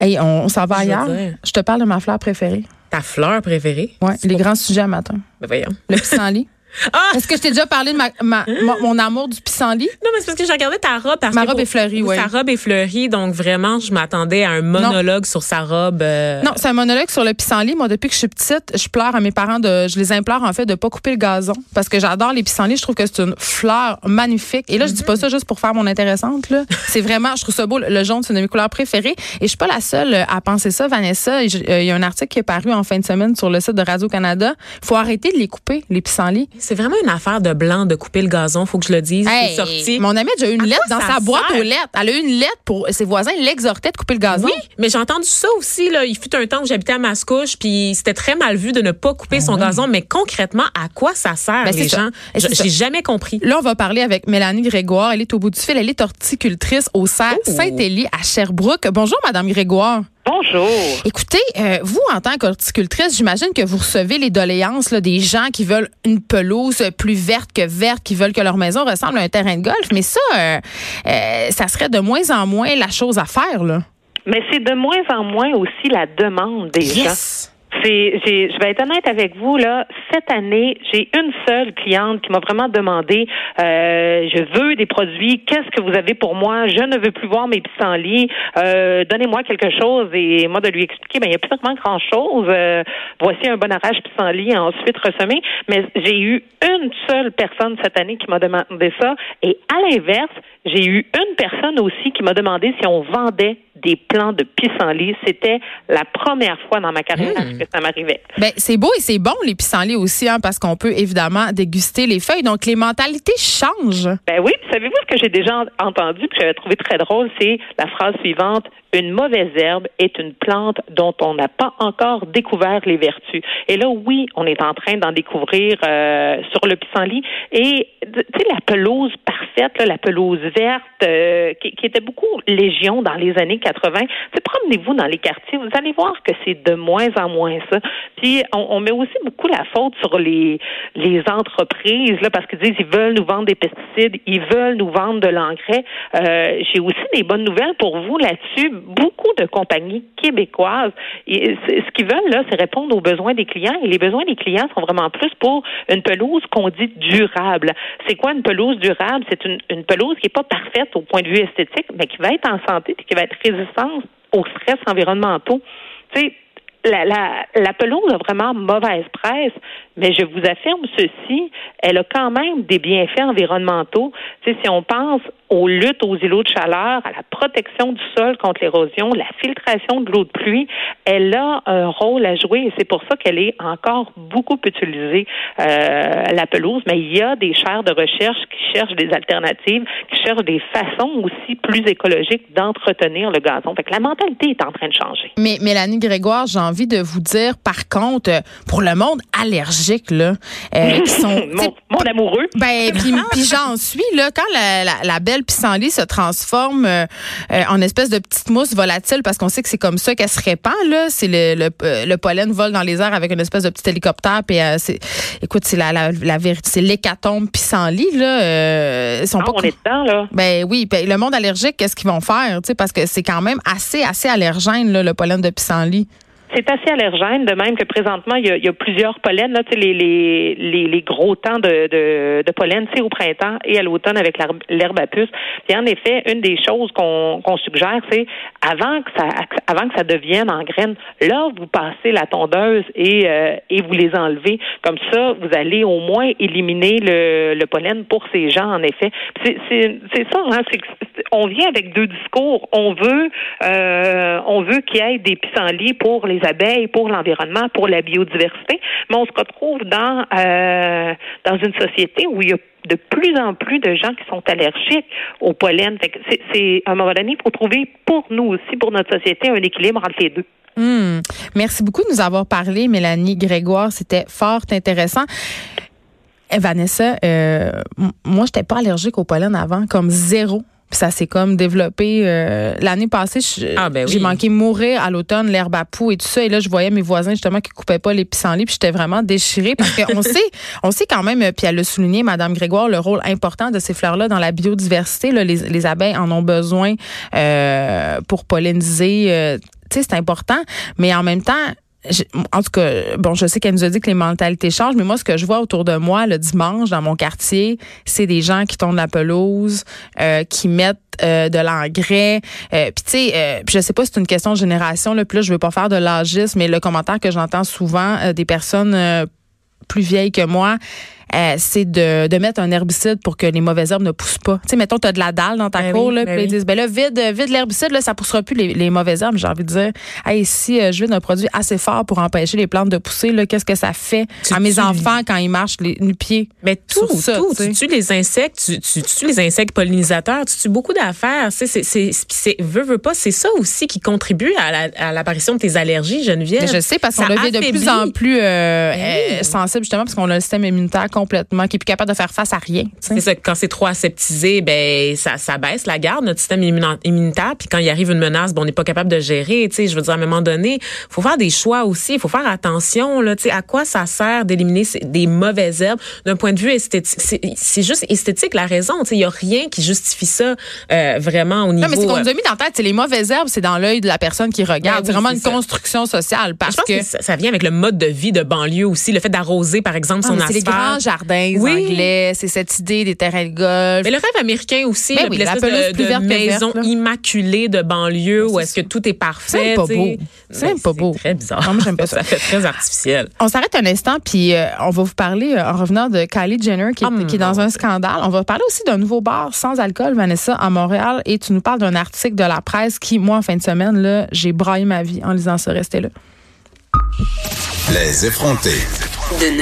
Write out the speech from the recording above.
Hey, on, on s'en va ailleurs. dire. Je te parle de ma fleur préférée. Ta fleur préférée? Ouais, les grands sujets à matin. Ben voyons. Le pissenlit. Ah! Est-ce que je t'ai déjà parlé de ma, ma- mon, mon amour du pissenlit? Non, mais c'est parce que j'ai regardé ta robe. Parce Ma que robe pour- est fleurie, ouais. Sa robe est fleurie, donc vraiment, je m'attendais à un monologue sur sa robe. euh, Non, c'est un monologue sur le pissenlit. Moi, depuis que je suis petite, je pleure à mes parents de, je les implore en fait de pas couper le gazon parce que j'adore les pissenlits. Je trouve que c'est une fleur magnifique. Et là, je dis pas ça juste pour faire mon intéressante. Là, c'est vraiment, je trouve ça beau. Le jaune, c'est une de mes couleurs préférées. Et je suis pas la seule à penser ça, Vanessa. Euh, Il y a un article qui est paru en fin de semaine sur le site de Radio Canada. Faut arrêter de les couper, les pissenlits. C'est vraiment une affaire de blanc de couper le gazon, faut que je le dise. Hey, c'est sorti. Mon amie a déjà eu une À lettre dans sa boîte sert? aux lettres. Elle a eu une lettre pour ses voisins l'exhortaient de couper le gazon. Oui, mais j'ai entendu ça aussi. Là. Il fut un temps où j'habitais à Mascouche, puis c'était très mal vu de ne pas couper son gazon. Mais concrètement, à quoi ça sert, Ah Ben, les gens? J'ai jamais compris. Là, on va parler avec Mélanie Grégoire. Elle est au bout du fil. Elle est horticultrice au cerf Oh. Saint-Élie à Sherbrooke. Bonjour, Madame Grégoire. Bonjour. Écoutez, euh, vous, en tant qu'horticultrice, j'imagine que vous recevez les doléances là, des gens qui veulent une pelouse plus verte que verte, qui veulent que leur maison ressemble à un terrain de golf. Mais ça, euh, euh, ça serait de moins en moins la chose à faire. Là. Mais c'est de moins en moins aussi la demande des gens. Yes! J'ai, je vais être honnête avec vous là. Cette année, j'ai une seule cliente qui m'a vraiment demandé euh, je veux des produits. Qu'est-ce que vous avez pour moi? Je ne veux plus voir mes pissenlits. Euh, donnez-moi quelque chose. Et moi de lui expliquer, ben il n'y a plus vraiment grand chose. voici un bon arrache pissenlit ensuite ressemé. Mais j'ai eu une seule personne cette année qui m'a demandé ça. Et à l'inverse, j'ai eu une personne aussi qui m'a demandé si on vendait des plants de pissenlit. C'était la première fois dans ma carrière que ça m'arrivait. Ben, c'est beau et c'est bon, les pissenlits aussi, hein, parce qu'on peut évidemment déguster les feuilles. Donc, les mentalités changent. Ben oui, savez-vous ce que j'ai déjà entendu que j'avais trouvé très drôle, c'est la phrase suivante une mauvaise herbe est une plante dont on n'a pas encore découvert les vertus. Et là, oui, on est en train d'en découvrir euh, sur le pissenlit. Et tu sais, la pelouse la pelouse verte, euh, qui, était beaucoup légion dans les années 80. Tu sais, promenez-vous dans les quartiers, vous allez voir que c'est de moins en moins ça. Puis on, met aussi beaucoup la faute sur les les entreprises là parce qu'ils disent ils veulent nous vendre des pesticides, ils veulent nous vendre de l'engrais. Euh, J'ai aussi des bonnes nouvelles pour vous là-dessus. Beaucoup de compagnies québécoises, ce qu'ils veulent là, c'est répondre aux besoins des clients. Et les besoins des clients sont vraiment plus pour une pelouse qu'on dit durable. C'est quoi une pelouse durable? C'est une pelouse qui est pas parfaite au point de vue esthétique, mais qui va être en santé et qui va être résistante aux stress environnementaux. Tu sais, la, la, la pelouse a vraiment mauvaise presse, mais je vous affirme ceci, elle a quand même des bienfaits environnementaux. Tu sais, si on pense aux luttes aux îlots de chaleur, à la protection du sol contre l'érosion, la filtration de l'eau de pluie, elle a un rôle à jouer et c'est pour ça qu'elle est encore beaucoup utilisée, euh, la pelouse. Mais il y a des chaires de recherche qui cherchent des alternatives, qui cherchent des façons aussi plus écologiques d'entretenir le gazon. Fait que la mentalité est en train de changer. Mais Mélanie Grégoire, j'ai de vous dire, par contre, pour le monde allergique, là, euh, qui sont... mon, mon amoureux. Ben, puis, puis j'en suis, là, quand la, la, la belle pissenlit se transforme euh, euh, en espèce de petite mousse volatile, parce qu'on sait que c'est comme ça qu'elle se répand, là, c'est le, le, euh, le pollen vole dans les airs avec une espèce de petit hélicoptère, puis c'est, écoute, c'est la, la, la vérité, c'est l'hécatombe pissenlit, là, ils sont Ah, pas... on est dedans, là. Ben oui, ben, le monde allergique, qu'est-ce qu'ils vont faire, tu sais, parce que c'est quand même assez, assez allergène, là, le pollen de pissenlit. C'est assez allergène, de même que présentement, il y a, il y a plusieurs pollens, là, les, les, les, les gros temps de, de, de pollen, c'est au printemps et à l'automne avec l'herbe- à puce. Puis en effet, une des choses qu'on qu'on suggère, c'est avant que ça avant que ça devienne en graines, là, vous passez la tondeuse et, euh, et vous les enlevez. Comme ça, vous allez au moins éliminer le, le pollen pour ces gens, en effet. C'est ça, hein, c'est- on vient avec deux discours. On veut euh, on veut qu'il y ait des pissenlits pour les abeilles, pour l'environnement, pour la biodiversité, mais on se retrouve dans euh, dans une société où il y a de plus en plus de gens qui sont allergiques au pollen. C'est- à un moment donné, il faut trouver pour nous aussi, pour notre société, un équilibre entre les deux. Hmm. Merci beaucoup de nous avoir parlé, Mélanie Grégoire. C'était fort intéressant. Eh, Vanessa, euh, moi, j'étais pas allergique au pollen avant, comme zéro. Puis ça s'est comme développé euh, l'année passée. je- Ah, ben J'ai oui. manqué mourir à l'automne, l'herbe à poux et tout ça. Et là, je voyais mes voisins justement qui coupaient pas les pissenlits. Puis j'étais vraiment déchirée parce qu'on sait, on sait quand même. Puis elle a souligné, Madame Grégoire, le rôle important de ces fleurs-là dans la biodiversité. Là, les, les abeilles en ont besoin euh, pour polliniser. euh, tu sais, c'est important, mais en même temps, en tout cas, bon, je sais qu'elle nous a dit que les mentalités changent, mais moi, ce que je vois autour de moi le dimanche dans mon quartier, c'est des gens qui tournent la pelouse, euh, qui mettent euh, de l'engrais. Euh, puis tu sais, euh, je sais pas si c'est une question de génération, puis là, je veux pas faire de l'âgisme, mais le commentaire que j'entends souvent des personnes plus vieilles que moi, euh, c'est de, de mettre un herbicide pour que les mauvaises herbes ne poussent pas. Tu sais, mettons, tu as de la dalle dans ta ben cour, là, ben puis ils disent, ben là, vide, vide l'herbicide, là, ça poussera plus les, les mauvaises herbes. J'ai envie de dire, hey, si euh, je vide un produit assez fort pour empêcher les plantes de pousser, là, qu'est-ce que ça fait à mes enfants quand ils marchent les, les pieds? Mais tout, ça, tout. Tu tues les insectes, tu, tu, tues les insectes pollinisateurs, tu tues beaucoup d'affaires. C'est, c'est, c'est, veux, veux pas, c'est ça aussi qui contribue à, l'apparition de tes allergies, Geneviève. Mais je sais, parce qu'on devient de plus en plus euh, ben sensible, justement, parce qu'on a le système immunitaire complètement qui est plus capable de faire face à rien. C'est ça, quand c'est trop aseptisé, ben ça, ça baisse la garde, notre système immunitaire. Puis quand il arrive une menace, ben, on n'est pas capable de gérer. Je veux dire, à un moment donné, faut faire des choix aussi. Il faut faire attention. Là, à quoi ça sert d'éliminer des mauvaises herbes d'un point de vue esthétique? C'est juste esthétique la raison. Il n'y a rien qui justifie ça euh, vraiment au niveau... Non, mais ce qu'on nous a mis dans la tête, c'est les mauvaises herbes, c'est dans l'œil de la personne qui regarde. Ben c'est vraiment une construction sociale. Parce je pense que, ça, vient avec le mode de vie de banlieue aussi, le fait d'arroser, par exemple, ah, son asphalte. Jardins oui. anglais, c'est cette idée des terrains de golf. Mais le rêve américain aussi, ben oui, de, de maison immaculée de banlieue où est-ce que tout est parfait. C'est pas beau. C'est même pas beau. très bizarre. Non, j'aime pas ça. ça fait très artificiel. On s'arrête un instant, puis euh, on va vous parler, euh, en revenant de Kylie Jenner, qui, est, oh qui est dans un scandale. On va parler aussi d'un nouveau bar sans alcool, Vanessa, à Montréal. Et tu nous parles d'un article de la presse qui, moi, en fin de semaine, là, j'ai braillé ma vie en lisant ça. Restez là. Les effrontés. De